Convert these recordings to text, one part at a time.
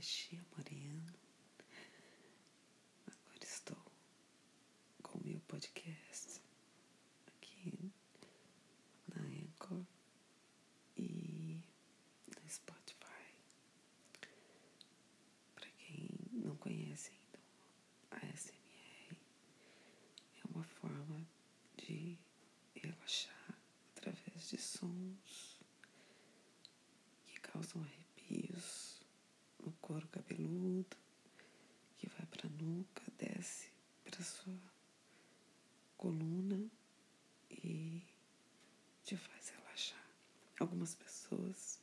Chia Moreno. Agora estou com o meu podcast aqui na Anchor e no Spotify. Para quem não conhece ainda, a ASMR é uma forma de relaxar através de sons que causam arrepios no couro cabeludo, que vai para a nuca, desce para sua coluna e te faz relaxar. Algumas pessoas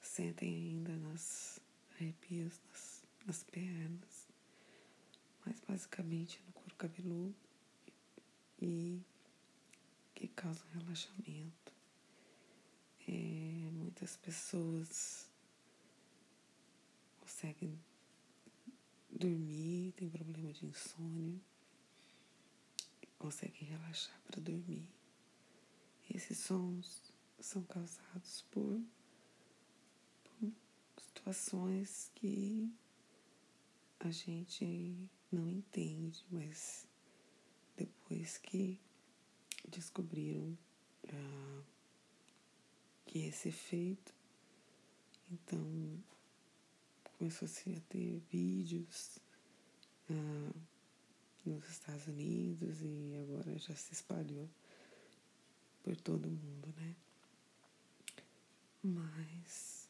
sentem ainda nas arrepios nas, nas pernas, mas basicamente no couro cabeludo e que causam relaxamento. É, muitas pessoas conseguem dormir, tem problema de insônia, conseguem relaxar para dormir. Esses sons são causados por, por situações que a gente não entende, mas depois que descobriram ah, que esse efeito, então começou-se a ter vídeos ah, nos Estados Unidos e agora já se espalhou por todo mundo, né? Mas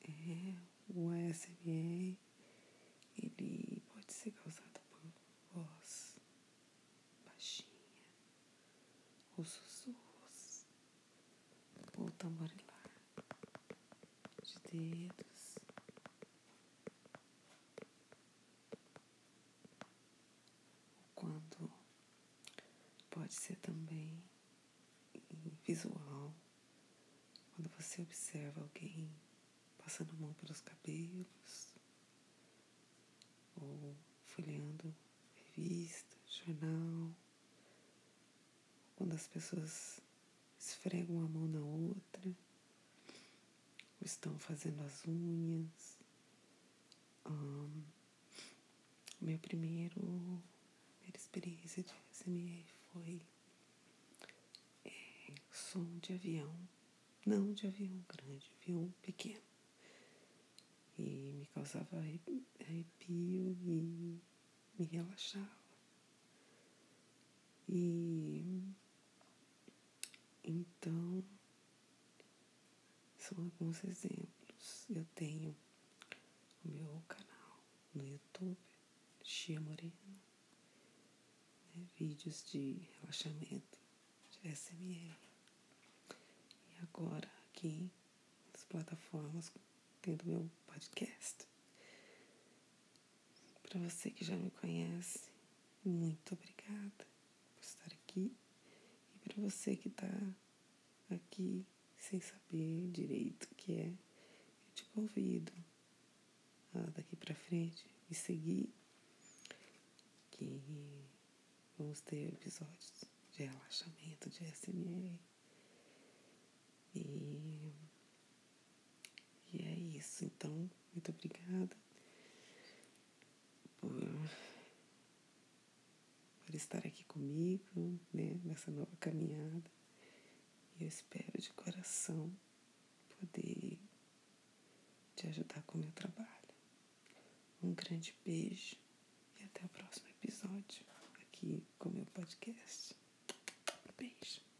é, o ASMR ele pode ser causado por voz baixinha, ou sussurros, ou tamborilar de dedos. Quando pode ser também visual, quando você observa alguém passando a mão pelos cabelos, ou folheando revista, jornal, quando as pessoas esfregam a mão na outra, ou estão fazendo as unhas. Um, meu primeiro, primeira experiência de SMR foi som de avião, não de avião grande, avião pequeno. E me causava arrepio e me relaxava. E então são alguns exemplos. Eu tenho o meu canal no YouTube, Chia Moreno, né, vídeos de relaxamento, de SMR. Agora aqui nas plataformas tendo meu podcast. Para você que já me conhece, muito obrigada por estar aqui. E para você que está aqui sem saber direito o que é, eu te convido a daqui para frente me seguir, que vamos ter episódios de relaxamento, de SMR. E, e isso. Então, muito obrigada por, por estar aqui comigo né, nessa nova caminhada. E eu espero de coração poder te ajudar com o meu trabalho. Um grande beijo e até o próximo episódio aqui com o meu podcast. Beijo.